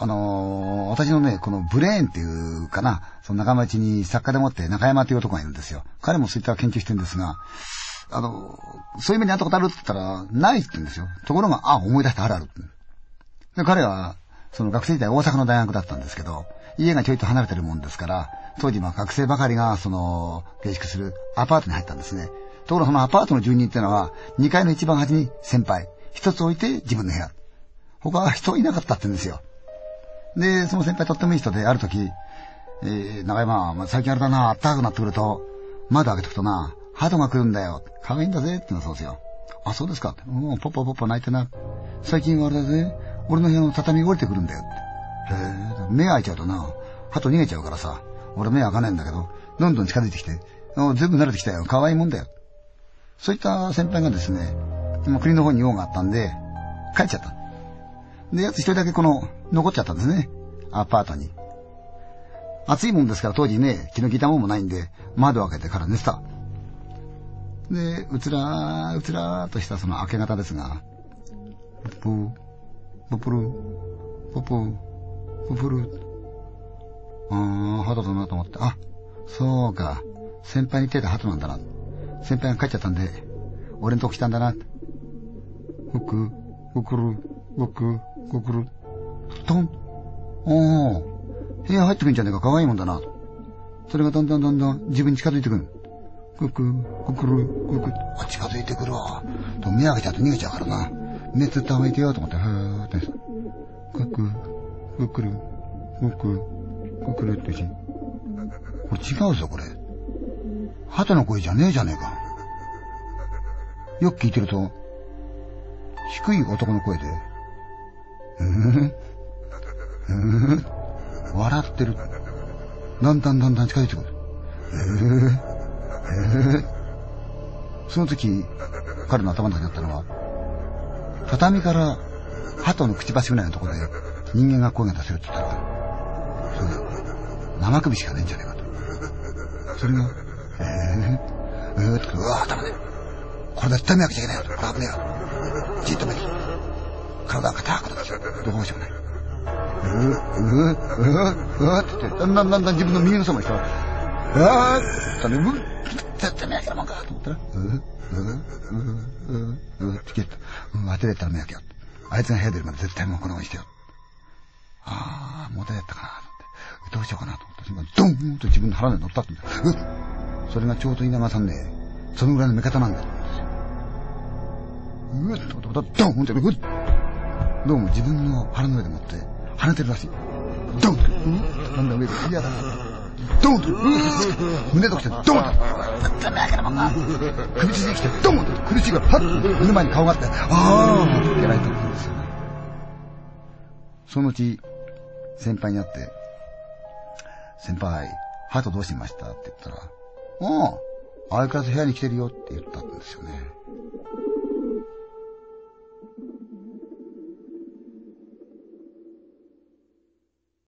あのー、私のね、このブレーンっていうかな、その仲間内に作家でもって中山っていう男がいるんですよ。彼もそういった研究してるんですが、あの、そういう目にあったことあるって言ったら、ないって言うんですよ。ところが、あ、思い出したあるある。で、彼は、その学生時代大阪の大学だったんですけど、家がちょいと離れてるもんですから、当時まあ学生ばかりが、その、下宿するアパートに入ったんですね。ところがそのアパートの住人っていうのは、2階の一番端に先輩、一つ置いて自分の部屋。他は人いなかったって言うんですよ。で、その先輩とってもいい人で、ある時、えー、長山、ま、最近あれだな、暖かくなってくると、窓開けとくとな、鳩が来るんだよ。可愛いんだぜってのそうですよ。あ、そうですかって。う、ポッポポッポ泣いてな。最近はあれだぜ、俺の部屋の畳降りてくるんだよ。へえ、目開いちゃうとな、鳩逃げちゃうからさ、俺目開かないんだけど、どんどん近づいてきて、全部慣れてきたよ。可愛いもんだよ。そういった先輩がですね、国の方に用があったんで、帰っちゃった。で、やつ一人だけこの、残っちゃったんですね。アパートに。暑いもんですから当時ね、気の利いたもんもないんで、窓を開けてから寝てた。で、うつらー、うつらーとしたその明け方ですが、ポー、ポプル、ポポー、ポプル。あー、鳩だなと思って、あ、そうか、先輩に手た鳩なんだな。先輩が帰っちゃったんで、俺のとこ来たんだな。ふく、ふくる、ふく、ふくる、トン。おー、部屋入ってくんじゃねえか、可愛いもんだな。それがだんだんだんだん自分に近づいてくる。くく、くくる、くく、あ、近づいてくるわ。と目開けちゃうと逃げちゃうからな。目つってあげてよと思って、へーって。くく、くくる、くく、くくるってし。これ違うぞ、これ。鳩の声じゃねえじゃねえか。よく聞いてると、低い男の声で、うんうん笑ってる。だんだんだんだん近づいてくる。えーへえ。その時、彼の頭の中にあったのは、畳から鳩のくちばしぐらいのところで人間が声が出せるって言ったら、それ、生首しかねえんじゃねえかと。それが、ええー、えー、って、うわ頭で。これ絶対目開けちゃいけないよと。これ危ねえよ。じっと見て。体が硬くなっちゃう。どうしようもない。うー、うー、うー、うーって言って、だんだんだんだん自分の右のそばに人が、あーって言ったね、う絶対目開けたもんかと思ったら、ううううううって消えた。うん、当てれたら目開けよう。あいつが部屋出るまで絶対もうこのままにしてよ。ああ、もたやったかなと思って。どうしようかなと思って。ドンと自分の腹で乗ったってうっそれがちょうど稲川さんね、そのぐらいの目方なんだと思うんですよ。うっと、ドンってうっどうも自分の腹の上で持って跳ねてるらしい。ドンって、うんだんだん上で嫌だな。ドンと、胸ときてドンと。首筋に来てドンと苦しいから、はっ目の前に顔があって、あーやられてるんですよね。そのうち、先輩に会って、先輩、ハトどうしました？って言ったら、ああ、相変わらず部屋に来てるよって言ったんですよね。